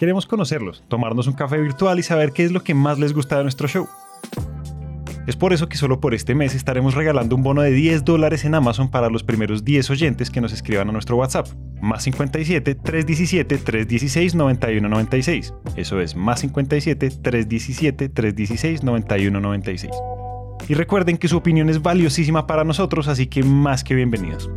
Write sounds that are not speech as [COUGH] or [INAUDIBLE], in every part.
Queremos conocerlos, tomarnos un café virtual y saber qué es lo que más les gusta de nuestro show. Es por eso que solo por este mes estaremos regalando un bono de 10 dólares en Amazon para los primeros 10 oyentes que nos escriban a nuestro WhatsApp. Más 57 317 316 9196. Eso es más 57 317 316 9196. Y recuerden que su opinión es valiosísima para nosotros, así que más que bienvenidos.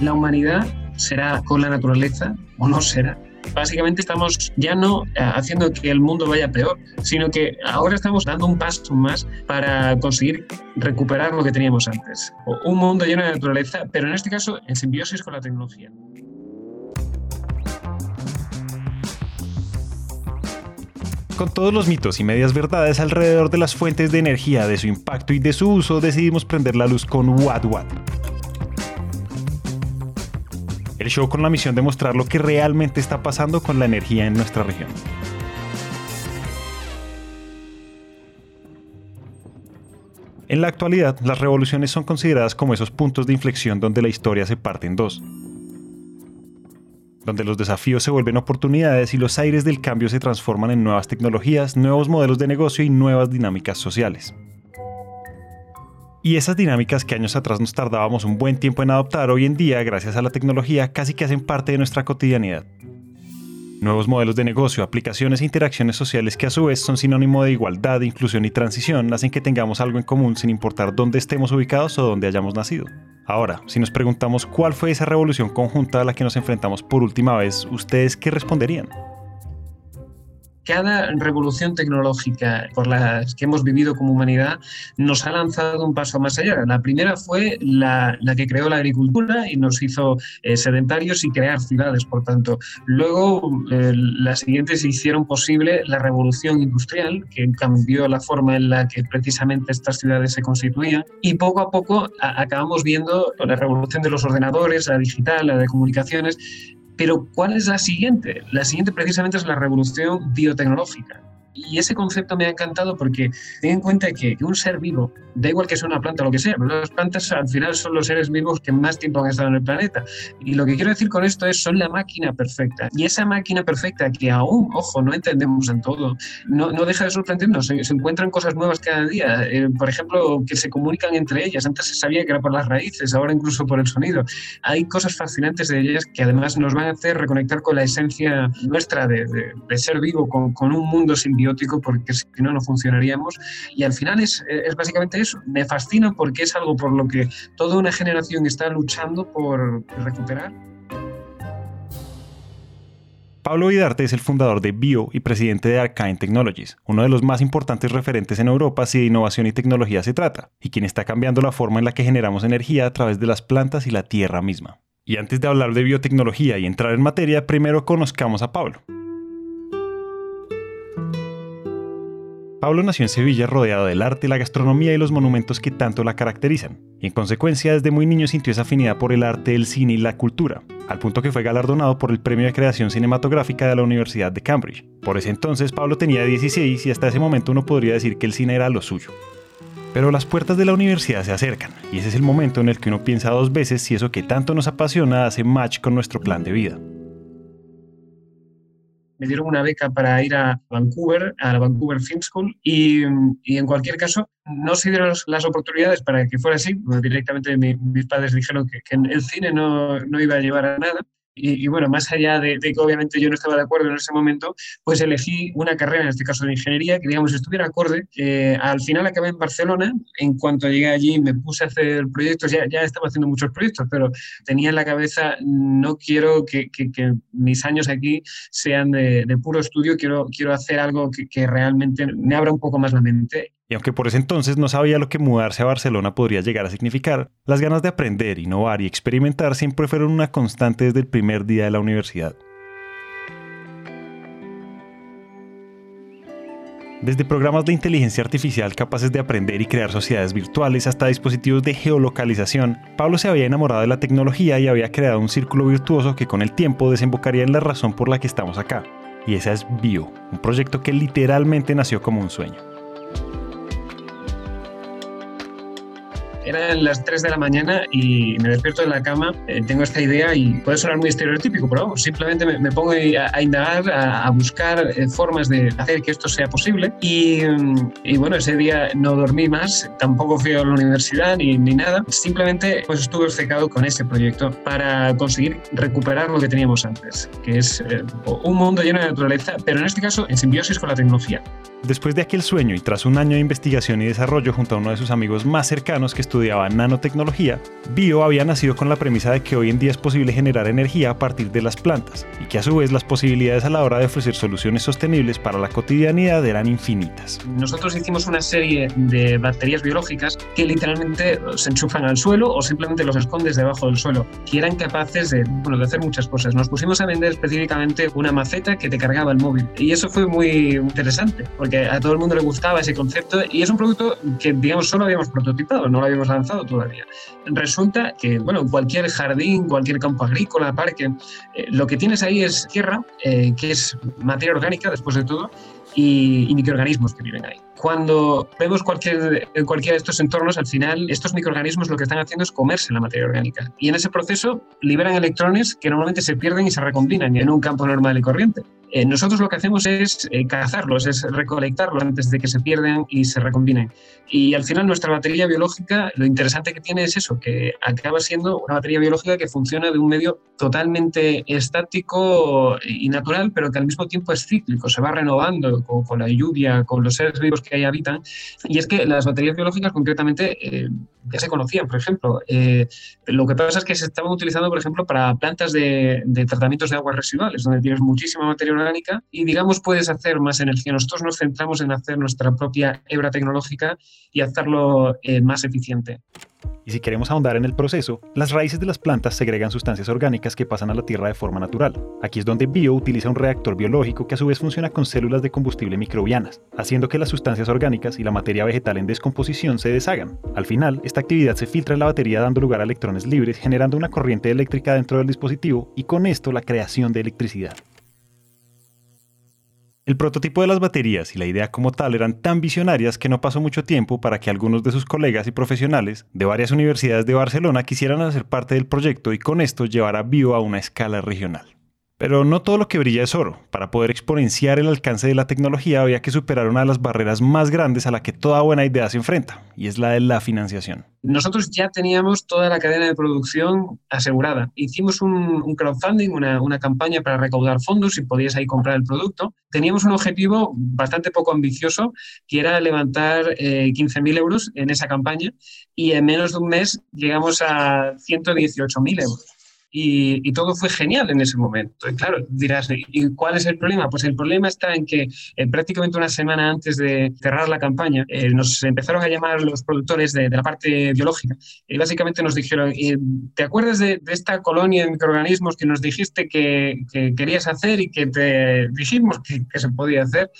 La humanidad será con la naturaleza o no será. Básicamente estamos ya no eh, haciendo que el mundo vaya peor, sino que ahora estamos dando un paso más para conseguir recuperar lo que teníamos antes. Un mundo lleno de naturaleza, pero en este caso en simbiosis con la tecnología. Con todos los mitos y medias verdades alrededor de las fuentes de energía, de su impacto y de su uso, decidimos prender la luz con What What el show con la misión de mostrar lo que realmente está pasando con la energía en nuestra región. En la actualidad, las revoluciones son consideradas como esos puntos de inflexión donde la historia se parte en dos, donde los desafíos se vuelven oportunidades y los aires del cambio se transforman en nuevas tecnologías, nuevos modelos de negocio y nuevas dinámicas sociales. Y esas dinámicas que años atrás nos tardábamos un buen tiempo en adoptar, hoy en día, gracias a la tecnología, casi que hacen parte de nuestra cotidianidad. Nuevos modelos de negocio, aplicaciones e interacciones sociales que a su vez son sinónimo de igualdad, inclusión y transición, hacen que tengamos algo en común sin importar dónde estemos ubicados o dónde hayamos nacido. Ahora, si nos preguntamos cuál fue esa revolución conjunta a la que nos enfrentamos por última vez, ¿ustedes qué responderían? Cada revolución tecnológica por las que hemos vivido como humanidad nos ha lanzado un paso más allá. La primera fue la, que creó la agricultura y nos hizo eh, sedentarios y crear ciudades, por tanto. Luego, eh, las siguientes hicieron posible la revolución industrial, que cambió la forma en la que precisamente estas ciudades se constituían. Y poco a poco acabamos viendo la revolución de los ordenadores, la digital, la de comunicaciones, pero ¿cuál es la siguiente? La siguiente precisamente es la revolución biotecnológica. Y ese concepto me ha encantado porque ten en cuenta que, un ser vivo, da igual que sea una planta o lo que sea, pero las plantas al final son los seres vivos que más tiempo han estado en el planeta. Y lo que quiero decir con esto es, son la máquina perfecta. Y esa máquina perfecta que aún, ojo, no entendemos en todo, no, no deja de sorprendernos. Se, encuentran cosas nuevas cada día. Eh, por ejemplo, que se comunican entre ellas. Antes se sabía que era por las raíces, ahora incluso por el sonido. Hay cosas fascinantes de ellas que además nos van a hacer reconectar con la esencia nuestra de, de, ser vivo, con, con un mundo sin porque si no, no funcionaríamos. Y al final es, es básicamente eso. Me fascina porque es algo por lo que toda una generación está luchando por recuperar. Pablo Vidarte es el fundador de Bio y presidente de Arcane Technologies, uno de los más importantes referentes en Europa si de innovación y tecnología se trata, y quien está cambiando la forma en la que generamos energía a través de las plantas y la tierra misma. Y antes de hablar de biotecnología y entrar en materia, primero conozcamos a Pablo. Pablo nació en Sevilla rodeado del arte, la gastronomía y los monumentos que tanto la caracterizan, y en consecuencia desde muy niño sintió esa afinidad por el arte, el cine y la cultura, al punto que fue galardonado por el Premio de Creación Cinematográfica de la Universidad de Cambridge. Por ese entonces Pablo tenía 16 y hasta ese momento uno podría decir que el cine era lo suyo. Pero las puertas de la universidad se acercan, y ese es el momento en el que uno piensa dos veces si eso que tanto nos apasiona hace match con nuestro plan de vida me dieron una beca para ir a Vancouver, a la Vancouver Film School, y, y en cualquier caso no se dieron las oportunidades para que fuera así. Directamente mis padres dijeron que, que el cine no, no, iba a llevar a nada. Y, bueno, más allá de, que obviamente yo no estaba de acuerdo en ese momento, pues elegí una carrera, en este caso de ingeniería, que digamos estuviera acorde. Eh, al final acabé en Barcelona. En cuanto llegué allí me puse a hacer proyectos, ya, ya estaba haciendo muchos proyectos, pero tenía en la cabeza, no quiero que, mis años aquí sean de, puro estudio, quiero, quiero hacer algo que realmente me abra un poco más la mente y aunque por ese entonces no sabía lo que mudarse a Barcelona podría llegar a significar, las ganas de aprender, innovar y experimentar siempre fueron una constante desde el primer día de la universidad. Desde programas de inteligencia artificial capaces de aprender y crear sociedades virtuales hasta dispositivos de geolocalización, Pablo se había enamorado de la tecnología y había creado un círculo virtuoso que con el tiempo desembocaría en la razón por la que estamos acá. Y esa es Bio, un proyecto que literalmente nació como un sueño. Eran las 3 de la mañana y me despierto de la cama, eh, tengo esta idea y puede sonar muy estereotípico, pero vamos, simplemente me, pongo a, indagar, a, buscar eh, formas de hacer que esto sea posible y, y, bueno, ese día no dormí más, tampoco fui a la universidad ni, ni nada, simplemente pues estuve obcecado con ese proyecto para conseguir recuperar lo que teníamos antes, que es eh, un mundo lleno de naturaleza, pero en este caso en simbiosis con la tecnología. Después de aquel sueño y tras un año de investigación y desarrollo junto a uno de sus amigos más cercanos que estudiaba nanotecnología, Bio había nacido con la premisa de que hoy en día es posible generar energía a partir de las plantas y que a su vez las posibilidades a la hora de ofrecer soluciones sostenibles para la cotidianidad eran infinitas. Nosotros hicimos una serie de baterías biológicas que literalmente se enchufan al suelo o simplemente los escondes debajo del suelo, que eran capaces de, bueno, de hacer muchas cosas. Nos pusimos a vender específicamente una maceta que te cargaba el móvil y eso fue muy interesante porque a todo el mundo le gustaba ese concepto y es un producto que, digamos, solo habíamos prototipado, no lo habíamos lanzado todavía. Resulta que, bueno, en cualquier jardín, cualquier campo agrícola, parque, eh, lo que tienes ahí es tierra, eh, que es materia orgánica después de todo, y, microorganismos que viven ahí. Cuando vemos cualquier, cualquiera de estos entornos, al final estos microorganismos lo que están haciendo es comerse la materia orgánica y en ese proceso liberan electrones que normalmente se pierden y se recombinan en un campo normal y corriente. Eh, nosotros lo que hacemos es eh, cazarlos, es recolectarlos antes de que se pierdan y se recombinen. Y al final nuestra batería biológica, lo interesante que tiene es eso, que acaba siendo una batería biológica que funciona de un medio totalmente estático y natural, pero que al mismo tiempo es cíclico, se va renovando con, la lluvia, con los seres vivos que ahí habitan. Y es que las baterías biológicas concretamente eh, ya se conocían, por ejemplo. lo que pasa es que se estaban utilizando, por ejemplo, para plantas de, de tratamientos de aguas residuales, donde tienes muchísima materia orgánica y digamos puedes hacer más energía. Nosotros nos centramos en hacer nuestra propia hebra tecnológica y hacerlo eh, más eficiente. Y si queremos ahondar en el proceso, las raíces de las plantas segregan sustancias orgánicas que pasan a la tierra de forma natural. Aquí es donde Bio utiliza un reactor biológico que a su vez funciona con células de combustible microbianas, haciendo que las sustancias orgánicas y la materia vegetal en descomposición se deshagan. Al final, esta actividad se filtra en la batería dando lugar a electrones libres, generando una corriente eléctrica dentro del dispositivo y con esto la creación de electricidad. El prototipo de las baterías y la idea como tal eran tan visionarias que no pasó mucho tiempo para que algunos de sus colegas y profesionales de varias universidades de Barcelona quisieran hacer parte del proyecto y con esto llevar a Bio a una escala regional. Pero no todo lo que brilla es oro. Para poder exponenciar el alcance de la tecnología había que superar una de las barreras más grandes a la que toda buena idea se enfrenta, y es la de la financiación. Nosotros ya teníamos toda la cadena de producción asegurada. Hicimos un, crowdfunding, una, campaña para recaudar fondos y podías ahí comprar el producto. Teníamos un objetivo bastante poco ambicioso, que era levantar 15.000 eh, euros en esa campaña, y en menos de un mes llegamos a 118.000 euros y, todo fue genial en ese momento. Y claro, dirás, ¿y cuál es el problema? Pues el problema está en que eh, prácticamente una semana antes de cerrar la campaña eh, nos empezaron a llamar los productores de, la parte biológica y básicamente nos dijeron, ¿te acuerdas de, esta colonia de microorganismos que nos dijiste que, querías hacer y que te dijimos que, se podía hacer?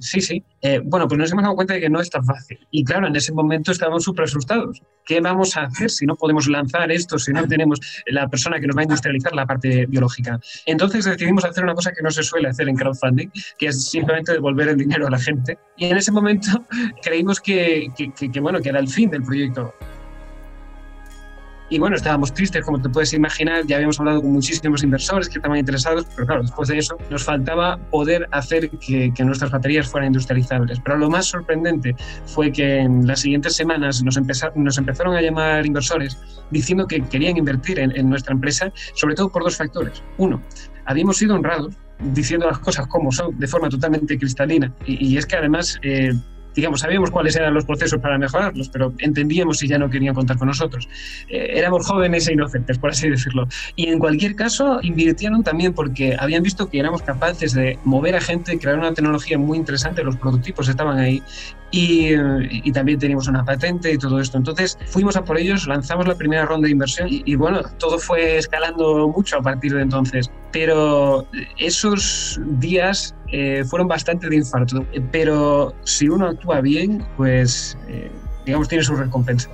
Sí, sí. Eh, bueno, pues nos hemos dado cuenta de que no es tan fácil. Y claro, en ese momento estábamos súper asustados. ¿Qué vamos a hacer si no podemos lanzar esto, si no tenemos la persona que nos va a industrializar la parte biológica? Entonces decidimos hacer una cosa que no se suele hacer en crowdfunding, que es simplemente devolver el dinero a la gente. Y en ese momento [LAUGHS] creímos que, que bueno, que era el fin del proyecto. Y bueno, estábamos tristes, como te puedes imaginar, ya habíamos hablado con muchísimos inversores que estaban interesados, pero claro, después de eso nos faltaba poder hacer que, nuestras baterías fueran industrializables. Pero lo más sorprendente fue que en las siguientes semanas nos, nos empezaron a llamar inversores diciendo que querían invertir en, nuestra empresa, sobre todo por dos factores. Uno, habíamos sido honrados diciendo las cosas como son, de forma totalmente cristalina. Y, es que además eh, digamos, sabíamos cuáles eran los procesos para mejorarlos, pero entendíamos si ya no querían contar con nosotros. Eh, éramos jóvenes e inocentes, por así decirlo. Y en cualquier caso, invirtieron también porque habían visto que éramos capaces de mover a gente, crear una tecnología muy interesante, los prototipos estaban ahí y, también teníamos una patente y todo esto. Entonces fuimos a por ellos, lanzamos la primera ronda de inversión y, bueno, todo fue escalando mucho a partir de entonces. Pero esos días eh, fueron bastante de infarto. Pero si uno actúa bien, pues eh, digamos tiene su recompensa.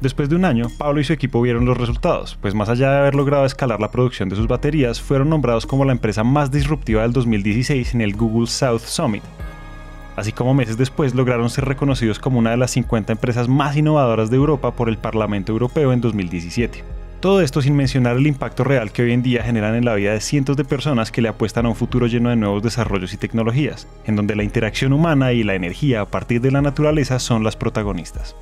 Después de un año, Pablo y su equipo vieron los resultados, pues más allá de haber logrado escalar la producción de sus baterías, fueron nombrados como la empresa más disruptiva del 2016 en el Google South Summit, así como meses después lograron ser reconocidos como una de las 50 empresas más innovadoras de Europa por el Parlamento Europeo en 2017. Todo esto sin mencionar el impacto real que hoy en día generan en la vida de cientos de personas que le apuestan a un futuro lleno de nuevos desarrollos y tecnologías, en donde la interacción humana y la energía a partir de la naturaleza son las protagonistas.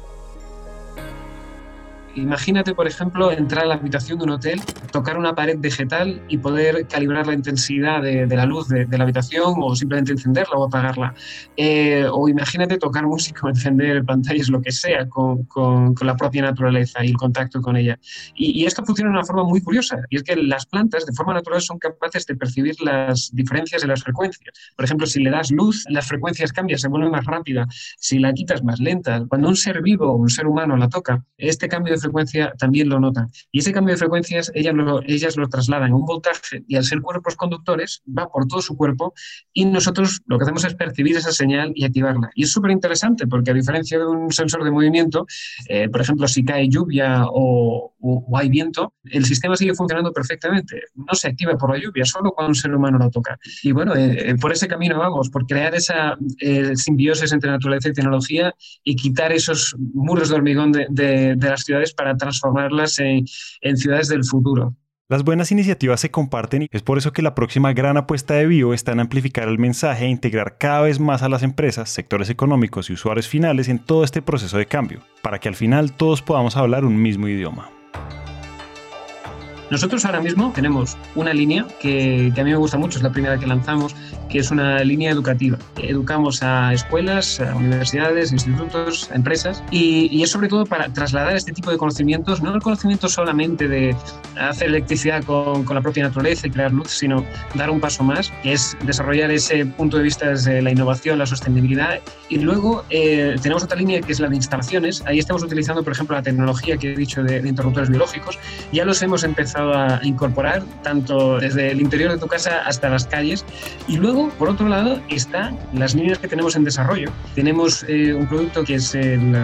Imagínate, por ejemplo, entrar a la habitación de un hotel, tocar una pared vegetal y poder calibrar la intensidad de, la luz de, la habitación o simplemente encenderla o apagarla. Eh, o imagínate tocar música [LAUGHS] o encender pantallas, lo que sea, con, con, la propia naturaleza y el contacto con ella. Y, esto funciona de una forma muy curiosa, y es que las plantas de forma natural son capaces de percibir las diferencias de las frecuencias. Por ejemplo, si le das luz, las frecuencias cambian, se vuelven más rápidas. Si la quitas, más lenta. Cuando un ser vivo o un ser humano la toca, este cambio de frecuencia también lo notan. Y ese cambio de frecuencias ellas lo, ellas lo trasladan a un voltaje y al ser cuerpos conductores va por todo su cuerpo y nosotros lo que hacemos es percibir esa señal y activarla. Y es súper interesante porque a diferencia de un sensor de movimiento, eh, por ejemplo, si cae lluvia o, hay viento, el sistema sigue funcionando perfectamente. No se activa por la lluvia, solo cuando un ser humano lo toca. Y bueno, eh, eh, por ese camino vamos, por crear esa simbiosis entre naturaleza y tecnología y quitar esos muros de hormigón de, de las ciudades para transformarlas en, ciudades del futuro. Las buenas iniciativas se comparten y es por eso que la próxima gran apuesta de Bio está en amplificar el mensaje e integrar cada vez más a las empresas, sectores económicos y usuarios finales en todo este proceso de cambio, para que al final todos podamos hablar un mismo idioma. Nosotros ahora mismo tenemos una línea que, a mí me gusta mucho, es la primera que lanzamos, que es una línea educativa. Educamos a escuelas, a universidades, institutos, a empresas y, es sobre todo para trasladar este tipo de conocimientos, no el conocimiento solamente de hacer electricidad con, la propia naturaleza y crear luz, sino dar un paso más, que es desarrollar ese punto de vista desde la innovación, la sostenibilidad. Y luego eh, tenemos otra línea que es la de instalaciones. Ahí estamos utilizando, por ejemplo, la tecnología que he dicho de, de interruptores biológicos. Ya los hemos empezado a incorporar, tanto desde el interior de tu casa hasta las calles. Y luego, por otro lado, están las líneas que tenemos en desarrollo. Tenemos eh, un producto que es el,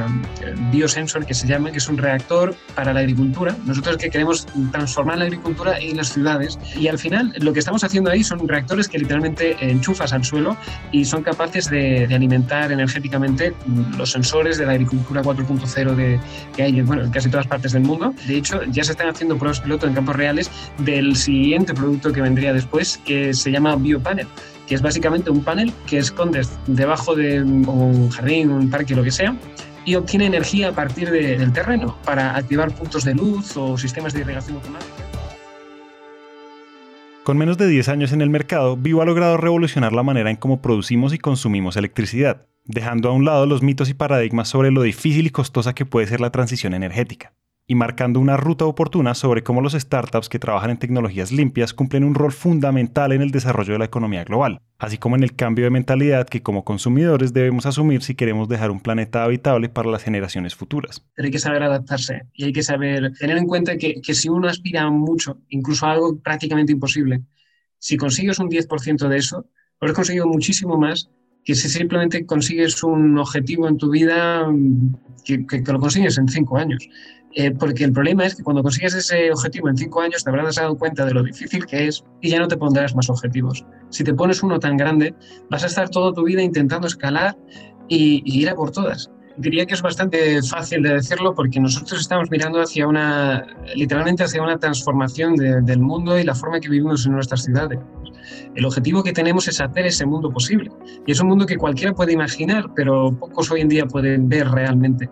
biosensor, que se llama, que es un reactor para la agricultura. Nosotros que queremos transformar la agricultura en las ciudades. Y al final, lo que estamos haciendo ahí son reactores que literalmente enchufas al suelo y son capaces de, alimentar energéticamente los sensores de la agricultura 4.0 de, que hay bueno, en casi todas partes del mundo. De hecho, ya se están haciendo pruebas piloto en reales del siguiente producto que vendría después, que se llama Biopanel que es básicamente un panel que escondes debajo de un jardín, un parque, lo que sea, y obtiene energía a partir del terreno para activar puntos de luz o sistemas de irrigación automática. Con menos de 10 años en el mercado, Vivo ha logrado revolucionar la manera en cómo producimos y consumimos electricidad, dejando a un lado los mitos y paradigmas sobre lo difícil y costosa que puede ser la transición energética y marcando una ruta oportuna sobre cómo los startups que trabajan en tecnologías limpias cumplen un rol fundamental en el desarrollo de la economía global, así como en el cambio de mentalidad que como consumidores debemos asumir si queremos dejar un planeta habitable para las generaciones futuras. Pero hay que saber adaptarse y hay que saber tener en cuenta que, que si uno aspira mucho, incluso a algo prácticamente imposible, si consigues un 10% de eso, habrás conseguido muchísimo más que si simplemente consigues un objetivo en tu vida que, que, lo consigues en cinco años. Eh, porque el problema es que cuando consigues ese objetivo en cinco años te habrás dado cuenta de lo difícil que es y ya no te pondrás más objetivos. Si te pones uno tan grande, vas a estar toda tu vida intentando escalar y, ir a por todas. Diría que es bastante fácil de decirlo porque nosotros estamos mirando hacia una, literalmente hacia una transformación del mundo y la forma que vivimos en nuestras ciudades. El objetivo que tenemos es hacer ese mundo posible. Y es un mundo que cualquiera puede imaginar, pero pocos hoy en día pueden ver realmente.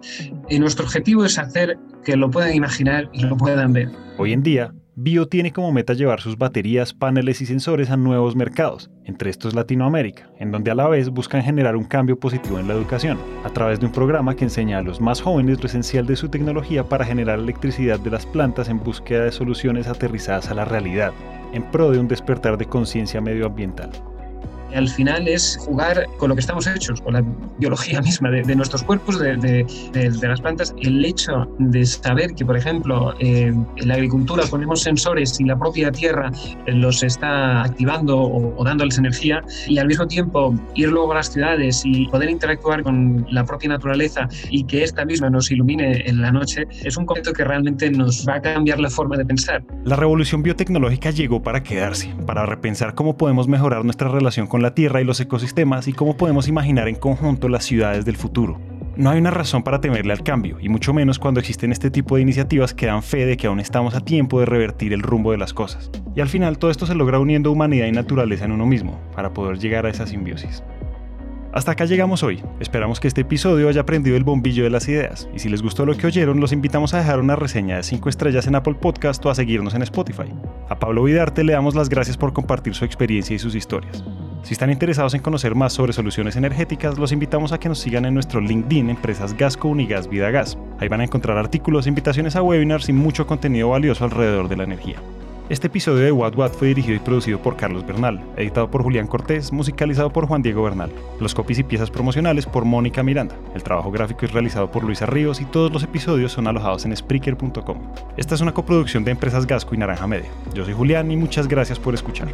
Y nuestro objetivo es hacer que lo puedan imaginar y lo puedan ver. Hoy en día, Bio tiene como meta llevar sus baterías, paneles y sensores a nuevos mercados, entre estos Latinoamérica, en donde a la vez buscan generar un cambio positivo en la educación, a través de un programa que enseña a los más jóvenes lo esencial de su tecnología para generar electricidad de las plantas en búsqueda de soluciones aterrizadas a la realidad, en pro de un despertar de conciencia medioambiental al final es jugar con lo que estamos hechos, con la biología [LAUGHS] misma de, nuestros cuerpos, de, las plantas. El hecho de saber que, por ejemplo, eh, en la agricultura ponemos sensores y la propia tierra eh, los está activando o, dándoles energía y al mismo tiempo ir luego a las ciudades y poder interactuar con la propia naturaleza y que esta misma nos ilumine en la noche, es un concepto que realmente nos va a cambiar la forma de pensar. La revolución biotecnológica llegó para quedarse, para repensar cómo podemos mejorar nuestra relación con la Tierra y los ecosistemas y cómo podemos imaginar en conjunto las ciudades del futuro. No hay una razón para temerle al cambio, y mucho menos cuando existen este tipo de iniciativas que dan fe de que aún estamos a tiempo de revertir el rumbo de las cosas. Y al final todo esto se logra uniendo humanidad y naturaleza en uno mismo, para poder llegar a esa simbiosis. Hasta acá llegamos hoy. Esperamos que este episodio haya prendido el bombillo de las ideas. Y si les gustó lo que oyeron, los invitamos a dejar una reseña de 5 estrellas en Apple Podcast o a seguirnos en Spotify. A Pablo Vidarte le damos las gracias por compartir su experiencia y sus historias. Si están interesados en conocer más sobre soluciones energéticas, los invitamos a que nos sigan en nuestro LinkedIn Empresas Gasco Unigas Vida Gas. Ahí van a encontrar artículos, invitaciones a webinars y mucho contenido valioso alrededor de la energía. Este episodio de What What fue dirigido y producido por Carlos Bernal, editado por Julián Cortés, musicalizado por Juan Diego Bernal. Los copies y piezas promocionales por Mónica Miranda. El trabajo gráfico es realizado por Luisa Ríos y todos los episodios son alojados en Spreaker.com. Esta es una coproducción de Empresas Gasco y Naranja Media. Yo soy Julián y muchas gracias por escuchar.